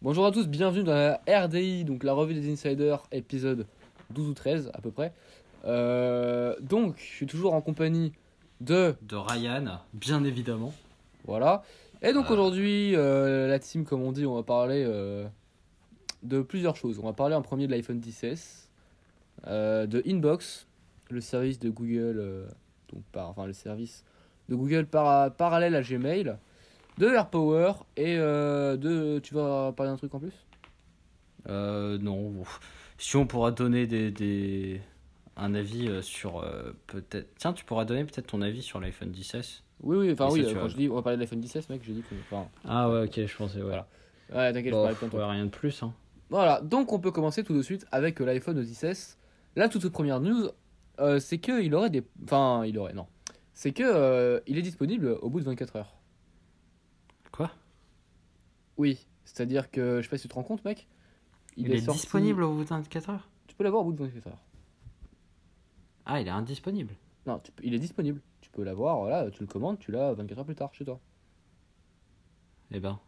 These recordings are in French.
Bonjour à tous, bienvenue dans la RDI, donc la revue des insiders, épisode 12 ou 13 à peu près. Euh, donc, je suis toujours en compagnie de. De Ryan, bien évidemment. Voilà. Et donc Ah. aujourd'hui, euh, la team, comme on dit, on va parler euh, de plusieurs choses. On va parler en premier de l'iPhone 10S, euh, de Inbox, le service de Google, euh, donc par, enfin le service de Google par, parallèle à Gmail, de AirPower et euh, de. Tu vas parler d'un truc en plus? Euh, non, si on pourra donner des, des- un avis euh, sur euh, peut-être. Tiens, tu pourras donner peut-être ton avis sur l'iPhone 10S. Oui, oui, enfin oui, ça, quand je dis on va parler de l'iPhone 10S, mec, j'ai dit que. Enfin, Ah ouais, ok, je pensais, voilà. ouais, t'inquiète, je parlais plein de ouais, rien de plus. Hein. Voilà, donc on peut commencer tout de suite avec l'iPhone 10S. La toute première news, c'est que il aurait des. Enfin, il aurait, non. C'est que il est disponible au bout de 24 heures. Quoi? Oui, c'est-à-dire que, je sais pas si tu te rends compte, mec. Il, est, sorti- disponible au bout de 24 heures? Tu peux l'avoir au bout de 24 heures. Ah, il est indisponible. Non, tu il est disponible. Tu peux l'avoir, voilà, tu le commandes, tu l'as 24 heures plus tard chez toi. Eh ben.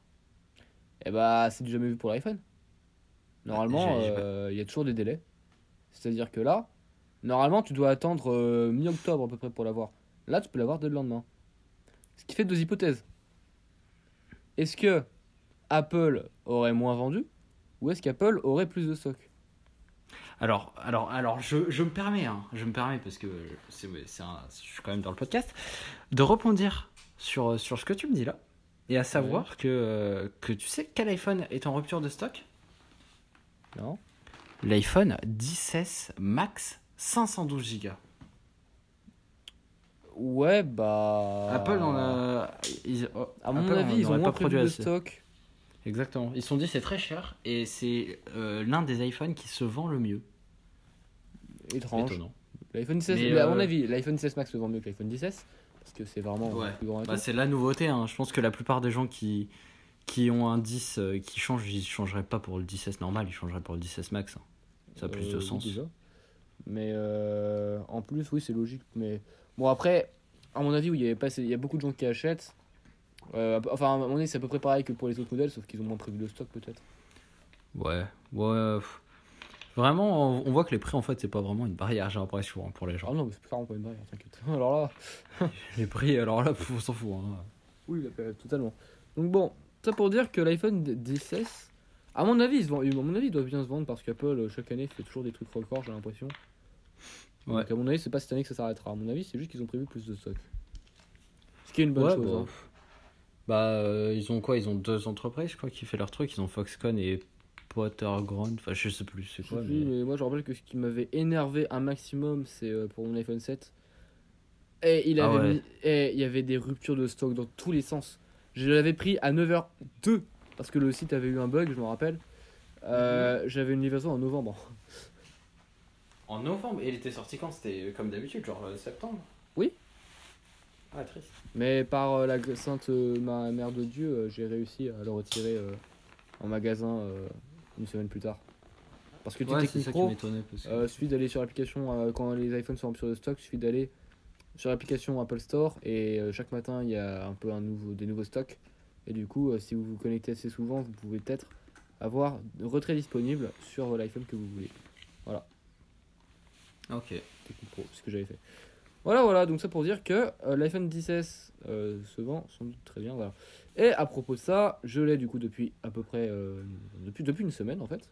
Et bah, c'est du jamais vu pour l'iPhone. Normalement, euh, il y a toujours des délais. C'est-à-dire que là, normalement, tu dois attendre euh, mi-octobre à peu près pour l'avoir. Là, tu peux l'avoir dès le lendemain. Ce qui fait deux hypothèses. Est-ce que Apple aurait moins vendu ou est-ce qu'Apple aurait plus de stock? Alors, alors, alors je, je me permets, hein, je me permets, parce que c'est, je suis quand même dans le podcast, de rebondir sur, sur ce que tu me dis là. Et à savoir que, euh, que tu sais quel iPhone est en rupture de stock? Non L'iPhone 10S Max 512 Go. Ouais, bah. Apple en a. ils- oh, À mon Apple avis, ils ont moins pas produit de assez. stock. Exactement. Ils se sont dit c'est très cher et c'est euh, l'un des iPhones qui se vend le mieux. Étrange. Étonnant. L'iPhone 16, Mais, mais à euh, mon avis, l'iPhone 16 Max se vend mieux que l'iPhone 16 parce que c'est vraiment Ouais. plus grand. et Bah, c'est la nouveauté. hein. Je pense que la plupart des gens qui, qui ont un 10 euh, qui changent, ils changeraient pas pour le 10S normal, ils changeraient pour le 10S Max. hein. Ça a plus Euh, de oui, sens. Mais euh, en plus, oui, c'est logique. Mais bon, après, à mon avis, oui, il y, avait pas, assez- il y a beaucoup de gens qui achètent. Euh, enfin, à mon avis, c'est à peu près pareil que pour les autres modèles, sauf qu'ils ont moins prévu de stock, peut-être. Ouais, ouais. pff. Vraiment, on- voit que les prix, en fait, c'est pas vraiment une barrière, j'ai l'impression, hein, pour les Ah gens. non, mais c'est clairement pas une barrière, t'inquiète. Alors là, Les prix, alors là, on s'en fout. hein. oui, totalement. Donc bon, ça pour dire que l'iPhone 10S, à mon avis, il se vend- à mon avis, il doit bien se vendre parce qu'Apple, euh, chaque année, fait toujours des trucs records, j'ai l'impression. Ouais. Donc à mon avis, c'est pas cette année que ça s'arrêtera. À mon avis, c'est juste qu'ils ont prévu plus de stock. Ce qui est une bonne Ouais, chose. bah, hein. Bah, euh, ils ont quoi? Ils ont deux entreprises, je crois, qui fait leur truc. Ils ont Foxconn et Potterground. Enfin, je sais plus c'est quoi. plus, mais- mais moi je rappelle que ce qui m'avait énervé un maximum, c'est euh, pour mon iPhone 7. Et il, Ah avait ouais. mis- et il y avait des ruptures de stock dans tous les sens. Je l'avais pris à 9h02 parce que le site avait eu un bug, je me rappelle. Euh, J'avais une livraison en novembre. En novembre, et il était sorti quand? C'était comme d'habitude, genre euh, septembre Oui. Ah, triste. Mais par euh, la sainte euh, ma mère de Dieu, euh, j'ai réussi à le retirer euh, en magasin euh, une semaine plus tard. Parce que Ouais, Technic c'est ça qui Pro, m'étonnait. Parce que... Euh, suffit d'aller sur l'application euh, quand les iPhones sont en rupture de stock, suffit d'aller sur l'application Apple Store et euh, chaque matin il y a un peu un nouveau, des nouveaux stocks. Et du coup, euh, si vous vous connectez assez souvent, vous pouvez peut-être avoir de retrait disponible sur l'iPhone que vous voulez. Ok. Pro, c'est ce que j'avais fait. Voilà, voilà, donc ça pour dire que euh, l'iPhone 10S euh, se vend sans doute très bien. Voilà. Et à propos de ça, je l'ai du coup depuis à peu près euh, depuis, depuis une semaine en fait.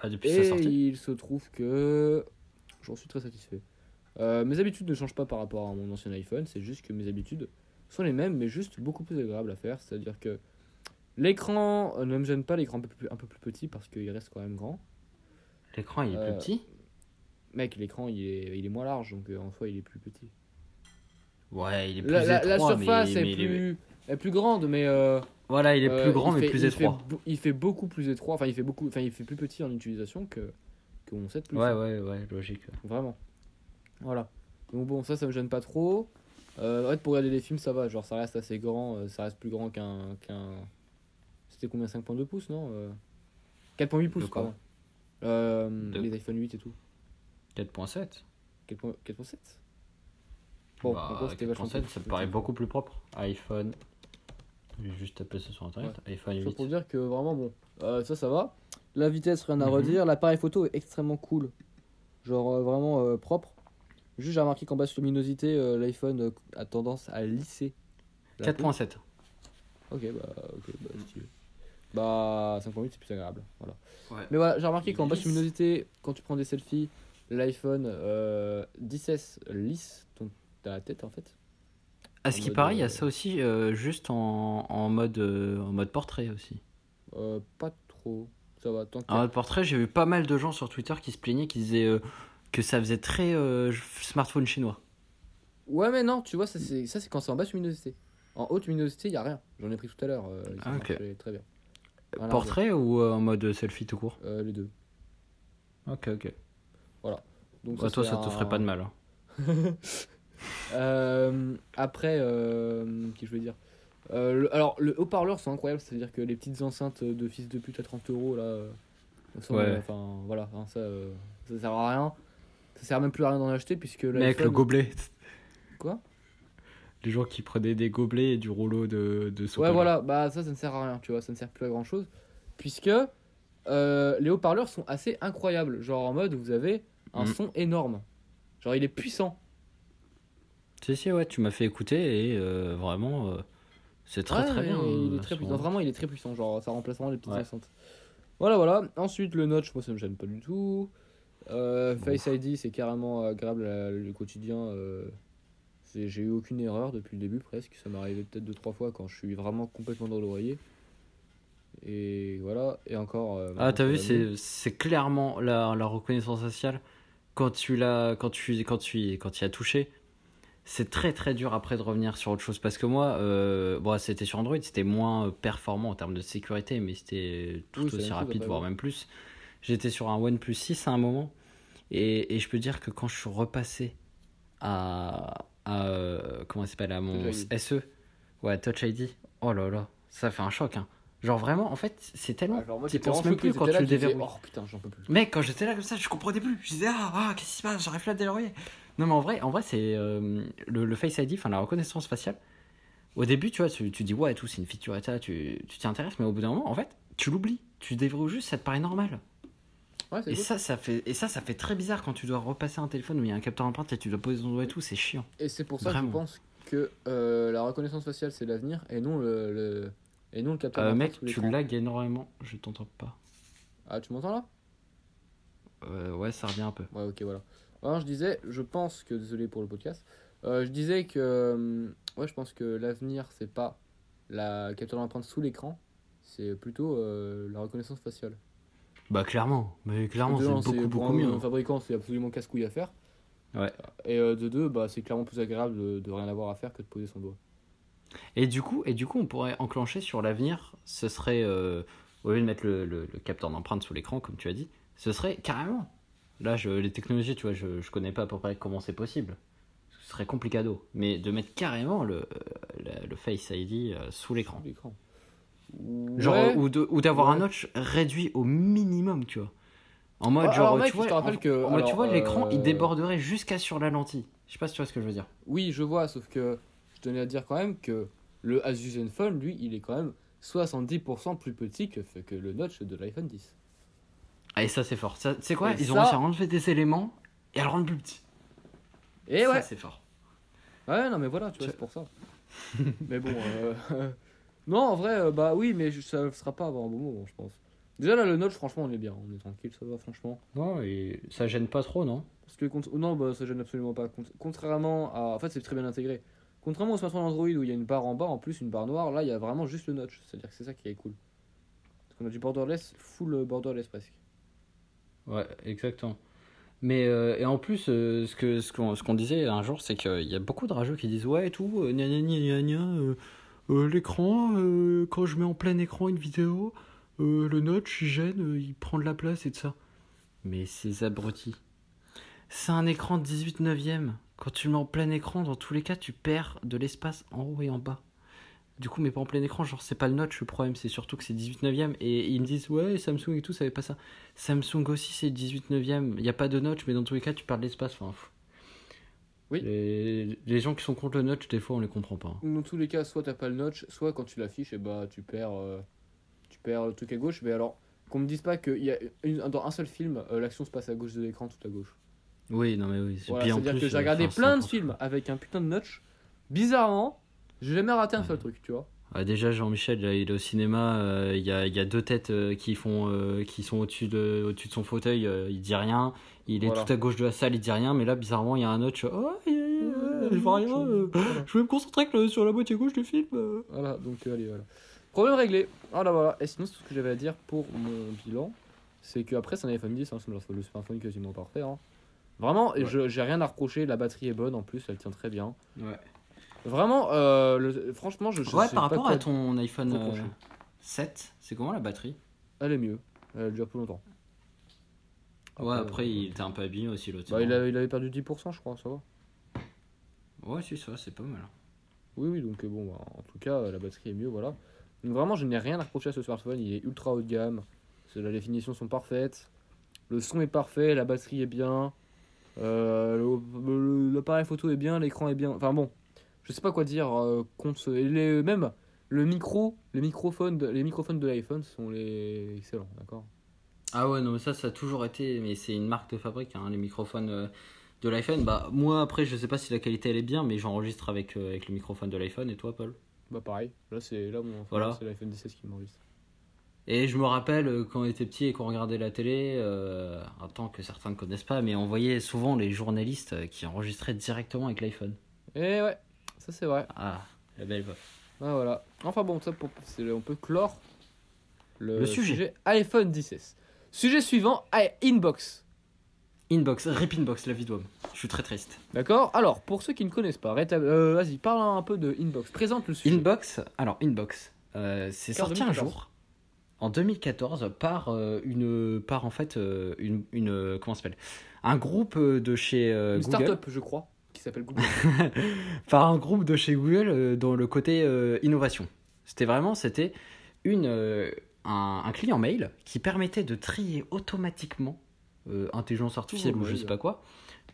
Ah, depuis sa Et sortie il se trouve que j'en suis très satisfait. Mes habitudes ne changent pas par rapport à mon ancien iPhone, c'est juste que mes habitudes sont les mêmes, mais juste beaucoup plus agréables à faire. C'est-à-dire que l'écran ne me gêne pas, l'écran un peu plus, un peu plus petit parce qu'il reste quand même grand. L'écran, il est plus petit? Mec, l'écran il est, il est moins large, donc euh, en soi il est plus petit. Ouais, il est plus La, la- la étroit. surface mais, est, mais il est- plus, est plus grande, mais euh, Voilà, il est euh, plus grand, il mais fait- plus il étroit. il fait beaucoup plus étroit, enfin il fait beaucoup, enfin il fait plus petit en utilisation que, que mon 7 Plus. Ouais, ouais, ouais, logique. Vraiment. Voilà. Donc bon, ça, ça me gêne pas trop. Euh, en fait, pour regarder des films, ça va. Genre, ça reste assez grand. euh, ça reste plus grand qu'un. qu'un... C'était combien 5.2 pouces, non euh, 4.8 pouces, pardon. Euh, Les iPhone 8 et tout. 4.7 4.7 Bon, Bah, en gros, c'était vachement 4.7, plus ça me paraît beaucoup plus propre. iPhone J'ai juste tapé ça sur internet. iPhone Ça 8. pour dire que vraiment, bon, euh, ça, ça va. La vitesse, rien à Mhm. redire. L'appareil photo est extrêmement cool. Genre euh, vraiment euh, propre. Juste, j'ai remarqué qu'en basse luminosité, l'iPhone a tendance à lisser. la peau. 4.7. Ok, bah, ok, bah, stylé. Bah, 5.8, c'est plus agréable. Voilà. Ouais. Mais voilà, j'ai remarqué qu'en basse luminosité, quand tu prends des selfies, l'iPhone euh, 10S lisse ton, ta tête en fait. À En ce qui paraît, il y euh, a ça aussi euh, juste en, en, mode, euh, en mode portrait aussi. Euh, pas trop. Ça va, tant que. En mode portrait, j'ai vu pas mal de gens sur Twitter qui se plaignaient, qui disaient euh, que ça faisait très euh, smartphone chinois. Ouais, mais non, tu vois, ça c'est ça, c'est quand c'est en basse luminosité. En haute luminosité, il y a rien. J'en ai pris tout à l'heure. euh, Ah, ok. Très bien. Rien à Portrait ou euh, en mode selfie tout court? Euh, les deux. Ok, ok. Donc, Bah, toi, c'est ça te ferait pas de mal. hein. Euh, après, euh, que je veux dire? Euh, le- Alors, le haut-parleur sont incroyables, c'est-à-dire que les petites enceintes de fils de pute à 30 euros, là, euh, Ouais. enfin, voilà, hein, ça, euh, ça sert à rien. Ça sert même plus à rien d'en acheter, puisque Mais avec le gobelet. Quoi? Les gens qui prenaient des gobelets et du rouleau de, de Ouais, voilà, bah ça, ça ne sert à rien, tu vois, ça ne sert plus à grand chose. Puisque euh, les haut-parleurs sont assez incroyables. Genre en mode, vous avez un Mm. son énorme. Genre, il est puissant. Si, si, ouais, tu m'as fait écouter et euh, vraiment, euh, c'est très Ouais, très bien. Il euh, est très son- puissant. Vraiment, il est très puissant. Genre, ça remplace vraiment les petites Ouais. enceintes. Voilà, voilà. Ensuite, le notch, moi, ça me gêne pas du tout. Euh, Face ID, c'est carrément agréable le quotidien. euh, J'ai eu aucune erreur depuis le début, presque. Ça m'est arrivé peut-être deux, trois fois quand je suis vraiment complètement dans l'oreiller. Et voilà. Et encore. euh, Ah, t'as vu, c'est clairement la, la reconnaissance faciale. Quand tu l'as, quand tu, quand tu, quand y as touché, c'est très très dur après de revenir sur autre chose. Parce que moi, euh, bon, c'était sur Android, c'était moins performant en termes de sécurité, mais c'était tout Oui, aussi rapide, voire même plus. J'étais sur un OnePlus 6 à un moment, et, et je peux dire que quand je suis repassé à, à euh, comment s'appelle, à mon Touch ID. SE, ouais, Touch ID, oh là là, ça fait un choc. Hein. Genre vraiment, en fait, c'est tellement. Moi, j'étais penses même plus quand tu le déverrouilles. Oh putain, j'en peux plus. Mec, quand j'étais là comme ça, je comprenais plus. Je disais, ah, ah qu'est-ce qui se passe? J'arrive plus à déverrouiller. Non, mais en vrai, en vrai c'est euh, le, le Face ID, enfin la reconnaissance faciale. Au début, tu vois, tu, tu dis, ouais, et tout, c'est une feature et ça, tu tu t'y intéresses, mais au bout d'un moment, en fait, tu l'oublies. Tu déverrouilles juste, ça te paraît normal. Ouais, c'est Et cool. ça, ça fait, et ça, ça fait très bizarre quand tu dois repasser un téléphone où il y a un capteur empreinte et tu dois poser ton doigt et tout, c'est chiant. Et c'est pour ça que je pense que euh, la reconnaissance faciale c'est l'avenir et non le, le- et non le capteur Euh, mec, tu lags énormément, je t'entends pas. Ah tu m'entends là? Euh, ouais, ça revient un peu. Ouais ok voilà. Alors je disais, je pense que désolé pour le podcast, euh, je disais que euh, ouais je pense que l'avenir c'est pas la capture d'empreinte sous l'écran, c'est plutôt la reconnaissance faciale. Bah, clairement, mais clairement, c'est beaucoup, beaucoup mieux. un fabricant c'est absolument casse-couille à faire. Ouais. Et de deux, bah c'est clairement plus agréable de, de rien avoir à faire que de poser son doigt. Et du coup, et du coup, on pourrait enclencher sur l'avenir. Ce serait euh, au lieu de mettre le, le- le capteur d'empreinte sous l'écran, comme tu as dit, ce serait carrément. Là, je, les technologies, tu vois, je, je connais pas à peu près comment c'est possible. Ce serait complicado. Mais de mettre carrément le, euh, le, le Face ID euh, sous l'écran. Genre, Ouais. ou de- ou d'avoir un notch réduit au minimum, tu vois. En mode, Ah, genre, alors, mec, tu vois, en- que- en mode, tu vois, l'écran, il euh, déborderait jusqu'à sur la lentille. Je sais pas si tu vois ce que je veux dire. Oui, je vois, sauf que je tenais à dire quand même que le Asus Zenfone, lui, il est quand même 70% plus petit que, que le notch de l'iPhone 10. Ah, et ça, c'est fort. Tu sais quoi Et Ils ont réussi à enlever des éléments et à le rendre plus petit. Et ça, ouais, c'est fort. ouais, non, mais voilà, tu vois, c'est pour ça. mais bon, euh, non, en vrai, euh, bah oui, mais ça sera pas avant un bon moment, je pense. Déjà là, le notch, franchement, on est bien, on est tranquille, ça va, franchement. Non, et ça gêne pas trop, non? Parce que, non, bah ça gêne absolument pas. Cont- Contrairement à. En fait, c'est très bien intégré. Contrairement au smartphone Android où il y a une barre en bas, en plus une barre noire, là, il y a vraiment juste le notch. C'est-à-dire que c'est ça qui est cool. Parce qu'on a du borderless, full borderless presque. Ouais, exactement. Mais euh, et en plus, euh, ce ce qu'on ce disait un jour, c'est qu'il y a beaucoup de rageux qui disent ouais et tout, euh, gna gna gna gna euh, euh, l'écran, euh, quand je mets en plein écran une vidéo, euh, le notch il gêne, euh, il prend de la place et tout ça. Mais ces abrutis, c'est un écran de 18 neuvième. Quand tu le mets en plein écran, dans tous les cas, tu perds de l'espace en haut et en bas. Du coup, mais pas en plein écran, genre c'est pas le notch le problème, c'est surtout que c'est 18 neuvième. Et ils me disent ouais, Samsung et tout, ça avait pas ça. Samsung aussi c'est 18 neuvième. Il n'y a pas de notch, mais dans tous les cas, tu perds de l'espace. Enfin, pff. Oui. Les, les gens qui sont contre le notch, des fois, on les comprend pas. Dans tous les cas, soit t'as pas le notch, soit quand tu l'affiches, et bah tu perds, euh, tu perds le truc à gauche. Mais alors, qu'on me dise pas que y a une- dans un seul film, euh, l'action se passe à gauche de l'écran, tout à gauche. Oui, non mais oui. Voilà, C'est-à-dire que j'ai euh, regardé plein de films avec un putain de notch. Bizarrement, j'ai jamais raté un seul truc, tu vois. Ah, déjà, Jean-Michel, il est au cinéma, euh, il y, a, il y a deux têtes euh, qui, font, euh, qui sont au-dessus de, au-dessus de son fauteuil, euh, il dit rien. Il est Voilà. tout à gauche de la salle, il dit rien, mais là, bizarrement, il y a un notch. Oh, aïe, aïe, aïe, je vois rien. euh, Voilà. je vais me concentrer que sur la moitié gauche du film. Voilà, donc allez, voilà. Problème réglé. Voilà, voilà. Et sinon, tout ce que j'avais à dire pour mon bilan. C'est que après, c'est un iPhone 10, hein, c'est le smartphone quasiment parfait. hein. Vraiment, Ouais. je- j'ai rien à reprocher. La batterie est bonne en plus, elle tient très bien. Ouais, Vraiment, euh, le- franchement, je, je ouais sais par pas rapport quoi à ton iPhone euh, reprocher. 7, c'est comment la batterie? Elle est mieux. Elle dure plus longtemps. Ouais, Après, après, euh, il était un peu abîmé aussi l'autre. Bah, il, avait, il avait perdu 10%, je crois, ça va. Ouais, si, ça, c'est pas mal. Oui, oui, donc euh, bon, bah, en tout cas, la batterie est mieux, voilà. Donc vraiment, je n'ai rien à reprocher à ce smartphone, il est ultra haut de gamme, c'est- les définitions sont parfaites, le son est parfait, la batterie est bien, euh, l'appareil photo est bien, l'écran est bien, enfin bon, je sais pas quoi dire euh, contre ce- et les- même le micro, les microphones, de, les microphones de l'iPhone sont les excellents, d'accord? Ah ouais, non, mais ça, ça a toujours été, mais c'est une marque de fabrique, hein, les microphones euh, de l'iPhone. Bah, moi, après, je sais pas si la qualité elle est bien, mais j'enregistre avec, euh, avec le microphone de l'iPhone, et toi, Paul? Bah pareil, là c'est là mon Voilà. c'est l'iPhone 16 qui m'enregistre. Et je me rappelle euh, quand on était petit et qu'on regardait la télé, euh, un temps que certains ne connaissent pas, mais on voyait souvent les journalistes euh, qui enregistraient directement avec l'iPhone. Et ouais, ça c'est vrai. Ah, la belle voix. Ah, voilà. Enfin bon, ça pour, on peut clore le, Le sujet. iPhone 16. Sujet suivant, i- Inbox. Inbox, Rip Inbox, la vie d'homme. Je suis très triste. D'accord Alors, pour ceux qui ne connaissent pas, euh, vas-y, parle un peu de Inbox. Présente le sujet. Inbox, alors Inbox, euh, c'est sorti un 2014. jour en 2014 par euh, une par en fait euh, une, une euh, comment s'appelle? Un groupe de chez Une Google start-up, je crois, qui s'appelle Google. par un groupe de chez Google dans le côté innovation. C'était vraiment c'était une un, un client mail qui permettait de trier automatiquement euh, intelligence artificielle ou je sais pas quoi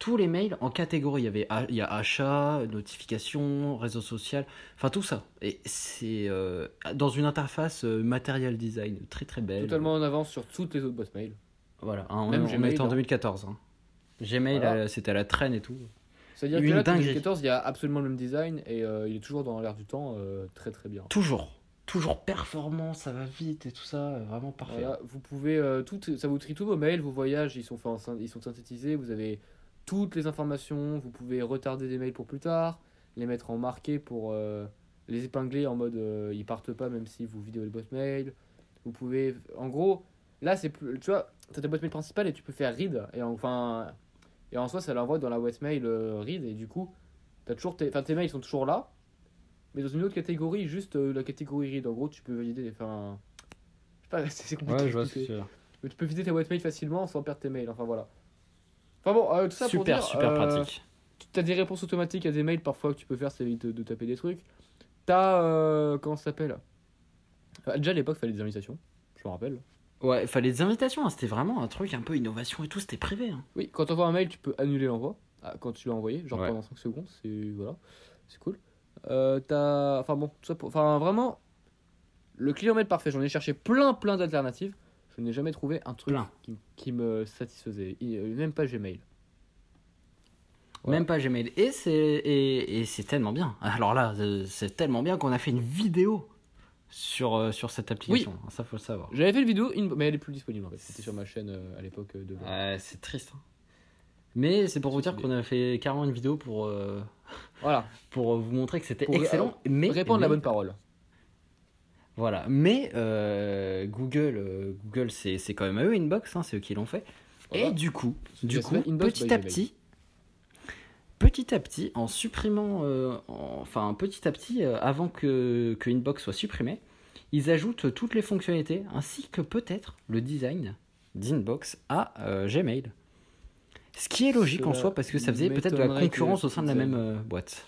tous les mails en catégorie. Il y avait a- il y a achat, notification, réseau social, enfin tout ça. Et c'est euh, dans une interface euh, material design très très belle. Totalement en avance sur toutes les autres boîtes mail. Voilà, hein, Même on Gmail, était en hein. 2014. hein. Gmail, Voilà. euh, c'était à la traîne et tout. C'est-à-dire que là, dinguerie. 2014, il y a absolument le même design et euh, il est toujours dans l'air du temps, euh, très très bien. Toujours, toujours performant, ça va vite et tout ça, vraiment parfait. Voilà, vous pouvez euh, tout, ça vous trie tous vos mails, vos voyages, ils sont en syn- ils sont synthétisés, vous avez toutes les informations, vous pouvez retarder des mails pour plus tard, les mettre en marqué pour euh, les épingler en mode euh, ils partent pas même si vous videz votre boîte mail. Vous pouvez en gros là c'est plus tu vois, tu as ta boîte mail principale et tu peux faire read et enfin et en soi ça l'envoie dans la boîte mail euh, read et du coup t'as toujours tes enfin tes mails sont toujours là mais dans une autre catégorie juste la catégorie read en gros tu peux valider enfin je sais pas c'est compliqué Ouais, je vois ce que tu veux. Mais tu peux vider ta boîte mail facilement sans perdre tes mails. Enfin voilà. Enfin bon, euh, tout ça Super, pour dire. super euh, pratique. Tu as des réponses automatiques à des mails parfois que tu peux faire, ça évite de, de taper des trucs. T'as. Euh, comment ça s'appelle? Déjà à l'époque, il fallait des invitations. Je me rappelle. Ouais, fallait des invitations, hein, c'était vraiment un truc un peu innovation et tout, c'était privé. hein. Oui, quand tu envoies un mail, tu peux annuler l'envoi. ah, quand tu l'as envoyé, genre Ouais. pendant 5 secondes. C'est. Voilà. C'est cool. Euh, t'as. Enfin bon, tout ça pour. Enfin vraiment. Le client mail parfait, j'en ai cherché plein plein d'alternatives. Je n'ai jamais trouvé un truc qui, qui me satisfaisait. Euh, Même pas Gmail. Voilà. Même pas Gmail. Et c'est et, et c'est tellement bien. Alors là, euh, c'est tellement bien qu'on a fait une vidéo sur, euh, sur cette application. Ça, faut le savoir. J'avais fait une vidéo, mais elle est plus disponible en fait. C'était sur ma chaîne euh, à l'époque de. C'est triste. hein. Mais c'est pour vous dire qu'on a fait carrément une vidéo pour, euh, Voilà, pour vous montrer que c'était excellent. mais répondre la mais- bonne parole. Voilà. Mais euh, Google, euh, Google c'est c'est quand même à eux Inbox, hein, c'est eux qui l'ont fait. Voilà. Et du coup, du coup Inbox petit by à petit, petit à petit, en supprimant, euh, en- enfin petit à petit, avant que, que Inbox soit supprimé, ils ajoutent toutes les fonctionnalités ainsi que peut-être le design d'Inbox à Gmail. Ce qui est logique en soi parce que ça faisait peut-être de la concurrence au sein de la même boîte.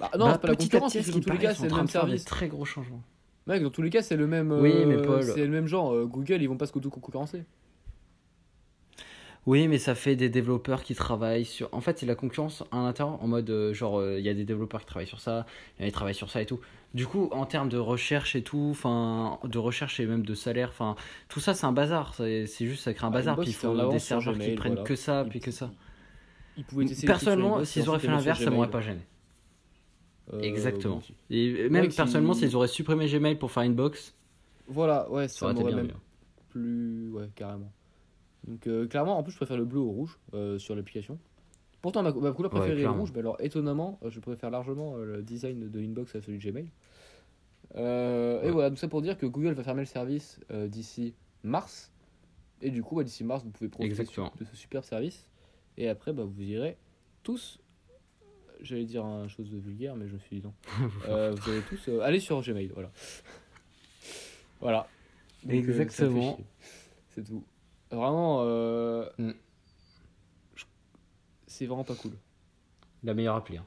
Bah, non, Bah, c'est pas la concurrence, parce ce que dans tous les cas, c'est le même service. très gros changements. Mec, dans tous les cas, c'est le même. Oui, euh, mais Paul- C'est le même genre. euh, Google, ils vont pas se concurrencer. Oui, mais ça fait des développeurs qui travaillent sur. En fait, c'est la concurrence à l'intérieur en mode euh, genre euh, il y a des développeurs qui travaillent sur ça, il y en a qui travaillent sur ça et tout. Du coup, en termes de recherche et tout, enfin de recherche et même de salaire, enfin tout ça c'est un bazar. C'est juste ça crée un Ah, bazar. Puis il faut des serveurs qui prennent voilà. que ça, Ils- puis que ça. Personnellement, s'ils auraient fait l'inverse, ça m'aurait pas gêné. Euh, Exactement. Et même Ouais, si- personnellement, s'ils auraient supprimé Gmail pour faire Inbox, Voilà, ouais, ça ça aurait été bien même mieux. plus. Ouais, carrément. Donc, euh, clairement, en plus, je préfère le bleu au rouge euh, sur l'application. Pourtant, ma, ma couleur Ouais, préférée est le rouge, mais alors étonnamment, je préfère largement euh, le design de Inbox à celui de Gmail. Et voilà, tout ça pour dire que Google va fermer le service d'ici mars. Et du coup, bah, d'ici mars, vous pouvez profiter Exactement. de ce superbe service. Et après, bah, vous irez tous. J'allais dire une chose de vulgaire, mais je me suis dit non. Euh, vous allez tous euh, aller sur Gmail, voilà. voilà. Donc, euh, Exactement. C'est tout. Vraiment, Mm. c'est vraiment pas cool. La meilleure appli. hein.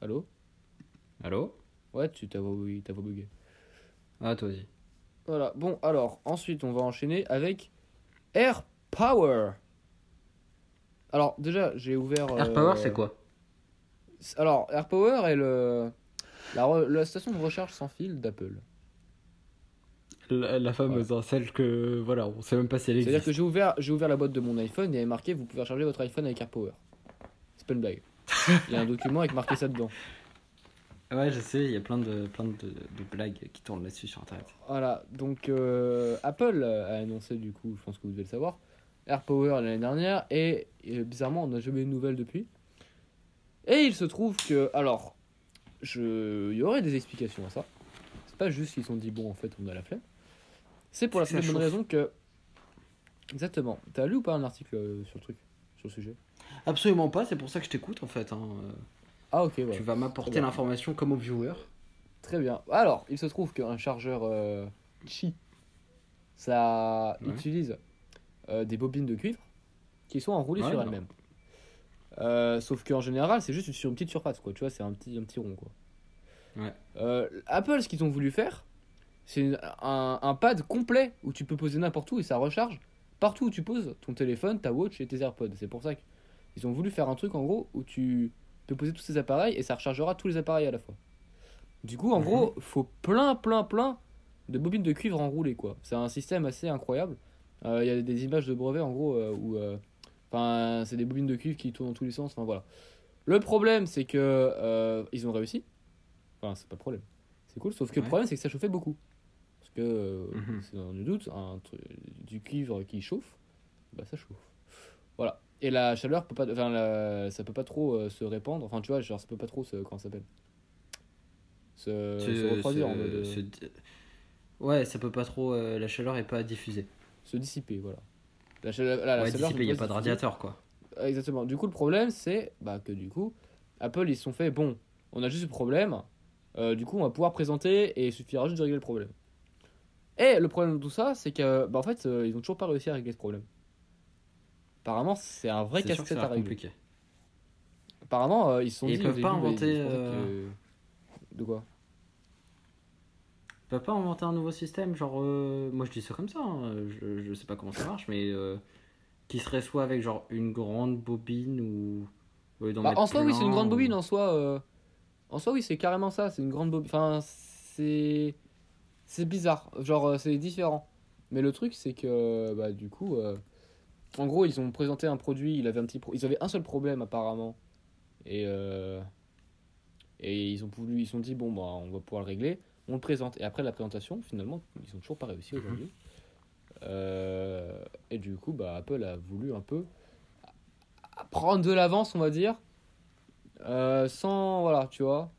Allô? Allô? Ouais, tu t'as oui, bugué. Ah, toi aussi. Voilà, bon, alors, ensuite, on va enchaîner avec Air Power. Alors, déjà, j'ai ouvert. AirPower, euh, c'est quoi? Alors, Air Power est le, la, re- la station de recharge sans fil d'Apple. la, la fameuse, hein, celle que. Voilà, on sait même pas si elle C'est-à-dire existe. que j'ai ouvert, j'ai ouvert la boîte de mon iPhone et il y avait marqué Vous pouvez recharger votre iPhone avec Air Power. C'est pas une blague. Il y a un document avec marqué ça dedans. Ouais, je sais, il y a plein de, plein de, de blagues qui tournent là-dessus sur internet. Voilà, donc euh, Apple a annoncé du coup, je pense que vous devez le savoir, Air Power l'année dernière et, et bizarrement on n'a jamais eu de nouvelles depuis. Et il se trouve que, alors, je, il y aurait des explications à ça. C'est pas juste qu'ils se sont dit bon en fait on a la flemme. C'est pour la simple bonne raison que, exactement. T'as lu ou pas un article euh, sur le truc, sur le sujet? Absolument pas, c'est pour ça que je t'écoute en fait. hein. Ah ok, voilà. Tu vas m'apporter l'information comme au viewer. Très bien. Alors, il se trouve qu'un chargeur euh, Qi, ça Ouais. utilise euh, des bobines de cuivre qui sont enroulées Ouais, sur elles-mêmes. Euh, sauf qu'en général, c'est juste sur une petite surface, quoi. Tu vois, c'est un petit, un petit rond, quoi. Ouais. Euh, Apple, ce qu'ils ont voulu faire, c'est un, un pad complet où tu peux poser n'importe où et ça recharge partout où tu poses ton téléphone, ta watch et tes AirPods. C'est pour ça qu'ils ont voulu faire un truc en gros où tu poser tous ces appareils et ça rechargera tous les appareils à la fois. Du coup, en Mhm. gros, faut plein, plein, plein de bobines de cuivre enroulées quoi. C'est un système assez incroyable. Euh, Il y a des images de brevets en gros euh, où, euh, enfin, c'est des bobines de cuivre qui tournent dans tous les sens. Enfin voilà. Le problème, c'est que euh, ils ont réussi. Enfin, c'est pas le problème. C'est cool. Sauf que le problème, c'est que ça chauffait beaucoup. Parce que euh, Mhm. c'est dans le doute, un truc- du cuivre qui chauffe, bah ça chauffe. Et la chaleur peut pas, enfin, la- ça peut pas trop euh, se répandre. Enfin, tu vois, genre, ça peut pas trop se, comment ça s'appelle? Se, se refroidir en mode, euh, se- Ouais, ça peut pas trop. euh, la chaleur est pas diffusée. se dissiper, voilà. La chaleur, la, la ouais, chaleur dissipée, il n'y a pas de radiateur quoi. dissiper. Exactement. Du coup, le problème, c'est bah, que du coup, Apple, ils se sont fait, bon, on a juste ce problème. euh, du coup, on va pouvoir présenter et il suffira juste de régler le problème. Et le problème de tout ça, c'est que, bah, en fait, ils ont toujours pas réussi à régler ce problème. Apparemment, c'est un vrai casse-tête à régler. compliqué. Apparemment, euh, ils sont Et dit. ils peuvent pas ils inventer, euh, que- De quoi? Tu peux pas inventer un nouveau système, genre. euh, Moi je dis ça comme ça, hein, je, je sais pas comment ça marche, mais. Qui serait soit avec genre une grande bobine ou. Bah, en soi, oui, c'est une grande ou- bobine. En soi, en soi, oui, c'est carrément ça. C'est une grande bobine. Enfin, c'est c'est bizarre. Genre, c'est différent. Mais le truc, c'est que bah, du coup, en gros, ils ont présenté un produit. Il avait un petit, pro- ils avaient un seul problème apparemment, et euh, et ils ont voulu, ils sont dit bon bah, on va pouvoir le régler. On le présente. Et après la présentation, finalement, ils ont toujours pas réussi aujourd'hui. Euh, et du coup, bah, Apple a voulu un peu prendre de l'avance, on va dire. Euh, sans, voilà, tu vois.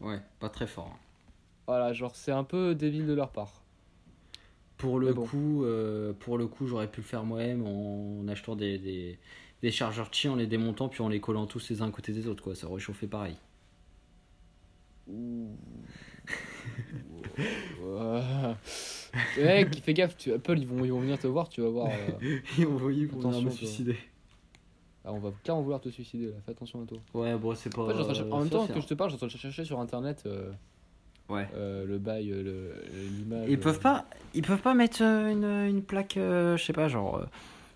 Ouais, pas très fort. hein. Voilà, genre, c'est un peu débile de leur part. Pour le bon. coup, euh, pour le coup, j'aurais pu le faire moi-même en achetant des, des, des chargeurs Qi, en les démontant puis en les collant tous les uns à côté des autres, quoi. Ça aurait chauffé pareil. Ouais. Mec, fais gaffe, tu, Apple, ils vont, ils vont venir te voir, tu vas voir. euh, voyait pour venir me suicider. ah, on va clairement vouloir te suicider, là. Fais attention à toi. Ouais, bon, c'est pas. En, fait, en en même ça, temps c'est que je te parle, je chercher sur internet. euh, Ouais. euh, le bail, euh, l'image. Ils peuvent euh, pas, ils peuvent pas mettre une, une plaque, je sais pas, genre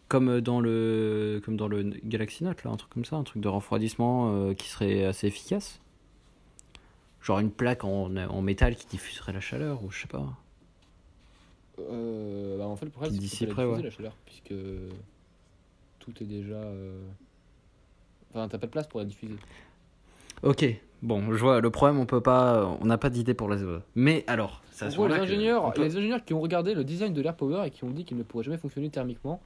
comme dans le, comme dans le Galaxy Note là, un truc comme ça, un truc de refroidissement qui serait assez efficace. Genre une plaque en, en métal qui diffuserait la chaleur ou je sais pas. Euh, bah, en fait, le problème, c'est la ouais. la chaleur, puisque tout est déjà. euh, Enfin, t'as pas de place pour la diffuser. Ok, bon, je vois. Le problème, on peut pas, on n'a pas d'idée pour la ZOE. Mais alors, En ce gros, les ingénieurs, peut- les ingénieurs qui ont regardé le design de l'AirPower et qui ont dit qu'il ne pourrait jamais fonctionner thermiquement.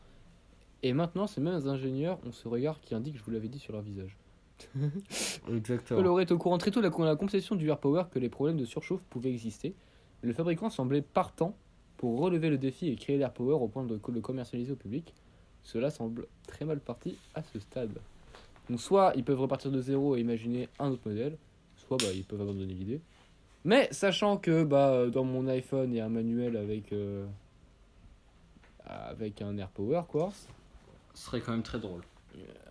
Et maintenant, ces mêmes ingénieurs ont ce regard qui indique, je vous l'avais dit, sur leur visage. Exactement. Coloré est au courant très tôt de la, la conception du AirPower que les problèmes de surchauffe pouvaient exister. Le fabricant semblait partant pour relever le défi et créer l'AirPower au point de le commercialiser au public. Cela semble très mal parti à ce stade. Donc soit ils peuvent repartir de zéro et imaginer un autre modèle, soit bah, ils peuvent abandonner l'idée. Mais sachant que bah, dans mon iPhone il y a un manuel avec, euh, avec un AirPower quoi, Ce serait quand même très drôle.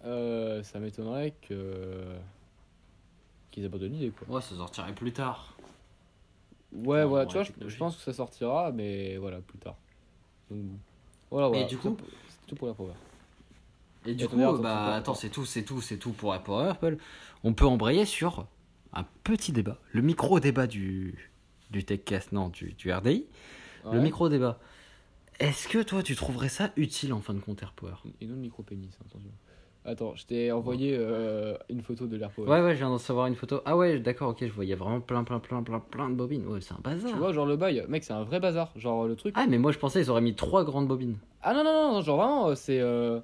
euh, ça m'étonnerait que qu'ils abandonnent l'idée quoi. Ouais, ça sortirait plus tard. Ouais, voilà, tu vois, je, pense que ça sortira, mais voilà, plus tard. Donc, voilà, voilà. du c'est coup- c'est tout pour la power. Et du coup, bah attends, c'est tout, c'est tout, c'est tout pour Apple Apple. On peut embrayer sur un petit débat, le micro débat du du TechCast, non, du, du RDI, le Ouais. micro débat. Est-ce que toi, tu trouverais ça utile en fin de compte AirPower? Et non le micro-pénis, attention. Attends, je t'ai envoyé euh, une photo de l'AirPower. Ouais, ouais, je viens d'en savoir une photo. Ah ouais, d'accord, ok, je vois, il y a vraiment plein, plein, plein, plein, plein de bobines. Ouais, c'est un bazar. Tu vois, genre le bail, mec, c'est un vrai bazar. Genre le truc. ah, mais moi, je pensais ils auraient mis trois grandes bobines. Ah non, non, non, non, genre vraiment, euh, c'est. euh,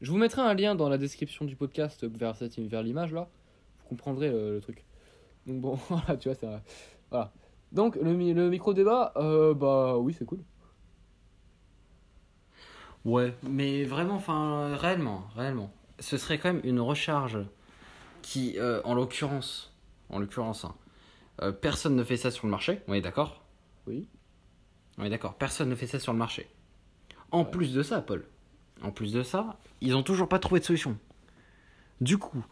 Je vous mettrai un lien dans la description du podcast vers, cette, vers l'image là. Vous comprendrez euh, le truc. Donc bon, voilà, tu vois, c'est. un- Voilà. Donc le, mi- le micro-débat, euh, bah oui, c'est cool. Ouais, mais vraiment, enfin, réellement, réellement. Ce serait quand même une recharge qui, euh, en l'occurrence, en l'occurrence, hein, euh, personne ne fait ça sur le marché, on est d'accord? Oui. On est d'accord, personne ne fait ça sur le marché. En Ouais. plus de ça, Paul, en plus de ça, ils ont toujours pas trouvé de solution. Du coup,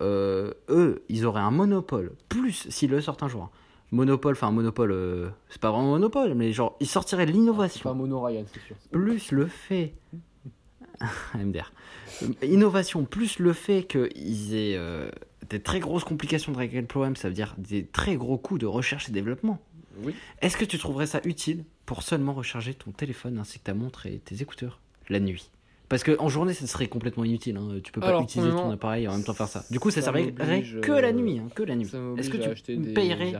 euh, eux, ils auraient un monopole, plus s'ils le sortent un jour. Monopole, enfin, monopole, euh, c'est pas vraiment un monopole, mais genre, ils sortiraient de C'est l'innovation pas Mono Ryan, c'est sûr. plus le fait MDR innovation plus le fait qu'ils aient euh, des très grosses complications de régler le problème ça veut dire des très gros coûts de recherche et développement Oui. est-ce que tu trouverais ça utile pour seulement recharger ton téléphone ainsi que ta montre et tes écouteurs la nuit? Parce que en journée ça serait complètement inutile hein. tu peux pas Alors, utiliser ton premièrement, appareil et en même temps faire ça du coup ça, ça servirait m'oblige, que la euh, nuit hein, que la nuit est-ce que tu payerais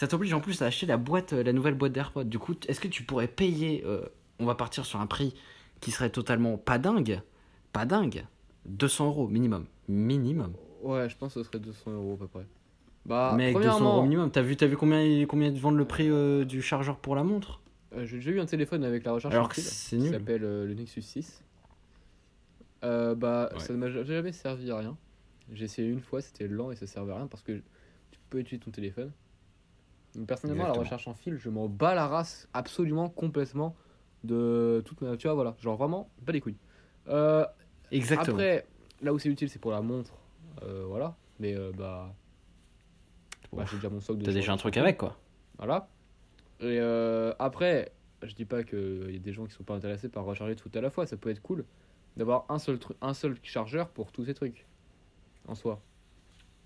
ça t'oblige en plus à acheter la boîte, euh, la nouvelle boîte d'AirPods. Du coup, est-ce que tu pourrais payer euh, On va partir sur un prix qui serait totalement pas dingue, pas dingue, 200 euros minimum, minimum. Ouais, je pense que ce serait 200 euros à peu près. Bah, Mec, 200 euros premièrement, minimum. T'as vu, vu combien, combien ils vendent le prix euh, du chargeur pour la montre? Euh, j'ai déjà eu un téléphone avec la recharge Alors c'est qui s'appelle euh, le Nexus 6. Euh, bah, Ouais. ça ne m'a ja- jamais servi à rien. J'ai essayé une fois, c'était lent et ça servait à rien parce que tu peux utiliser ton téléphone. Donc, personnellement, Exactement. la recherche en fil, je m'en bats la race absolument, complètement de toute ma. Tu vois, voilà, genre vraiment, pas les couilles. Euh, Exactement. Après, là où c'est utile, c'est pour la montre. Euh, voilà. Mais euh, bah. bah, j'ai déjà mon socle de T'as déjà un truc avec quoi. Voilà. Et euh, après, je dis pas qu'il y a des gens qui sont pas intéressés par recharger tout à la fois. Ça peut être cool d'avoir un seul, un seul chargeur pour tous ces trucs. En soi.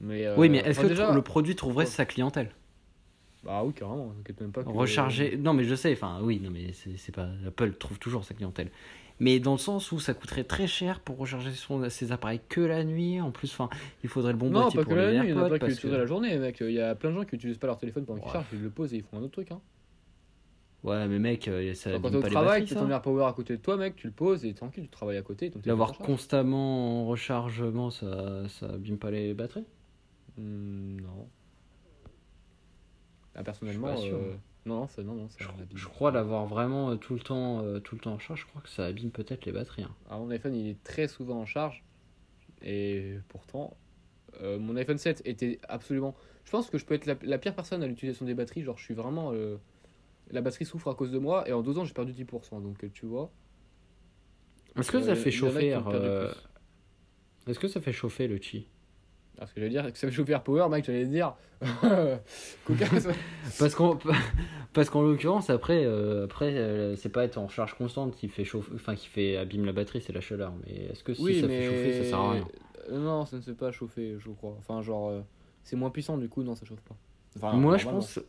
Mais, euh, oui, mais est-ce enfin, que déjà, le produit trouverait Ouais. sa clientèle? Bah oui, carrément. T'inquiète même pas que- Recharger. Non, mais je sais, enfin, oui, non, mais c'est pas. Apple trouve toujours sa clientèle. Mais dans le sens où ça coûterait très cher pour recharger son, ses appareils que la nuit. En plus, enfin, il faudrait le bon Non, boîtier pas pour que la nuit. Il y en a plein qui que- la journée, mec. Il y a plein de gens qui utilisent pas leur téléphone pendant qu'ils Ouais. chargent. Ils le posent et ils font un autre truc. Hein. Ouais, mais mec, euh, ça Genre, quand t'es au travail, t'as ton AirPower à côté de toi, mec, tu le poses et tranquille, tu travailles à côté. L'avoir constamment en rechargement, ça, ça abîme pas les batteries Hmm, non. Ah, personnellement, sûr. euh, non, non, ça, non, non, ça Je, abîme. je crois l'avoir vraiment euh, tout le temps, euh, tout le temps en charge. Je crois que ça abîme peut-être les batteries. hein. Alors, mon iPhone, il est très souvent en charge. Et pourtant, mon iPhone 7 était absolument. Je pense que je peux être la, la pire personne à l'utilisation des batteries. Genre, je suis vraiment. La batterie souffre à cause de moi. Et en deux ans, j'ai perdu 10%. Donc, euh, tu vois. Est-ce que Euh, ça fait chauffer euh. Est-ce que ça fait chauffer le chi? Parce que j'allais dire que ça fait chauffer AirPower, mec, j'allais dire. Parce qu'en parce qu'en l'occurrence après euh, après euh, c'est pas être en charge constante qui fait chauffer enfin qui fait abîme la batterie c'est la chaleur mais est-ce que si oui, ça mais. fait chauffer ça sert à rien? Non, ça ne se fait pas chauffer, je crois. Enfin, genre, euh, c'est moins puissant, du coup, non, ça chauffe pas. Enfin, moi je pense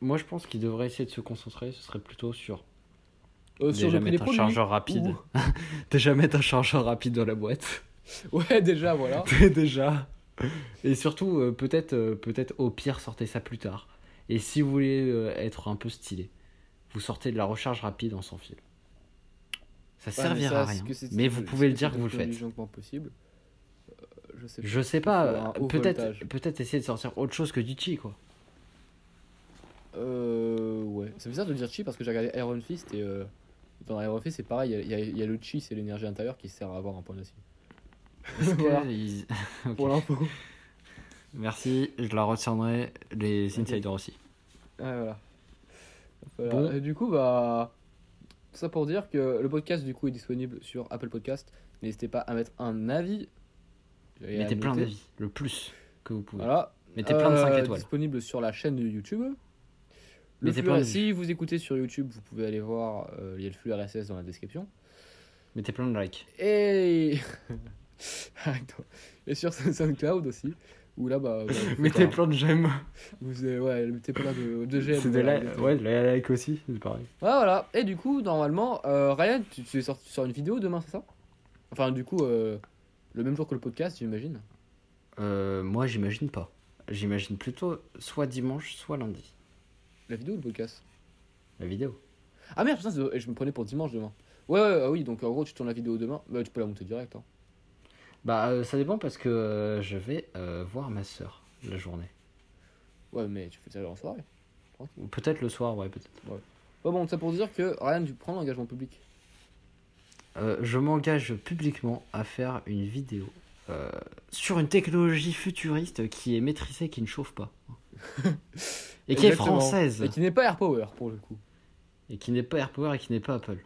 moi je pense qu'il devrait essayer de se concentrer. Ce serait plutôt sur Euh, déjà mettre un chargeur rapide. Déjà mettre un chargeur rapide dans la boîte. Ouais, déjà, voilà. déjà. Et surtout euh, peut-être euh, peut-être au pire sortez ça plus tard. Et si vous voulez être un peu stylé vous sortez de la recharge rapide en sans fil. Ça Ouais, servira ça, à rien. mais vous pouvez le dire que vous le faites. possible. Je sais pas. Je sais pas, peut-être essayer de sortir autre chose que du chi quoi. Euh, ouais. C'est bizarre de dire chi parce que j'ai regardé Iron Fist et euh, dans Iron Fist c'est pareil, il y, a- y y le chi, c'est l'énergie intérieure qui sert à avoir un point d'acier. Voilà. ils- Ok. Pour l'info. Merci, je la retiendrai les insiders aussi. Ouais, voilà. Voilà. Bon. Et du coup, bah. Tout ça pour dire que le podcast du coup est disponible sur Apple Podcast. N'hésitez pas à mettre un avis. Mettez plein d'avis, le plus que vous pouvez. Voilà. Mettez plein de 5 Euh, étoiles. Disponible sur la chaîne de YouTube. Le flux- de si vous écoutez sur YouTube, vous pouvez aller voir. euh, il y a le flux RSS dans la description. Mettez plein de likes. Et. Attends. Et sur SoundCloud aussi. Où là, bah. bah, Mettez plein de j'aime. Vous, euh, ouais, mettez plein de, de j'aime. C'est likes. exactement. Ouais, les likes aussi, c'est pareil. Ouais, voilà. Et du coup, normalement, euh, Ryan, tu, tu es sorti sur une vidéo demain, c'est ça? Enfin, du coup, euh, le même jour que le podcast, j'imagine. Euh, moi j'imagine pas. J'imagine plutôt soit dimanche, soit lundi. La vidéo ou le podcast La vidéo. Ah merde, putain, je me prenais pour dimanche demain. Ouais, ouais, ah oui, donc en gros, tu tournes la vidéo demain. Bah, tu peux la monter direct. Hein. Bah euh, ça dépend parce que euh, je vais euh, voir ma soeur la journée. Ouais, mais tu fais ça en soirée. Ou peut-être le soir, ouais peut-être. Ouais, bon, ça pour dire que Ryan, tu prends l'engagement public. Euh, je m'engage publiquement à faire une vidéo sur une technologie futuriste qui est maîtrisée, qui ne chauffe pas. Et qui est française. Et qui n'est pas AirPower pour le coup. Et qui n'est pas AirPower et qui n'est pas Apple.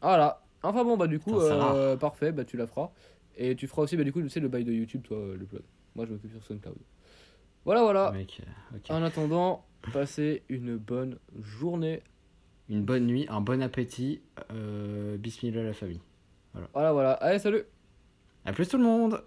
Voilà. Enfin bon, bah du coup, Putain, euh, parfait, bah tu la feras. Et tu feras aussi, bah du coup, tu sais, le bail de YouTube, toi, euh, le plug. Moi, je m'occupe sur SoundCloud. Voilà, voilà. Mec, euh. En attendant, passez une bonne journée. Une bonne nuit, un bon appétit. Euh, bismillah la famille. Voilà, voilà. Allez, salut A plus tout le monde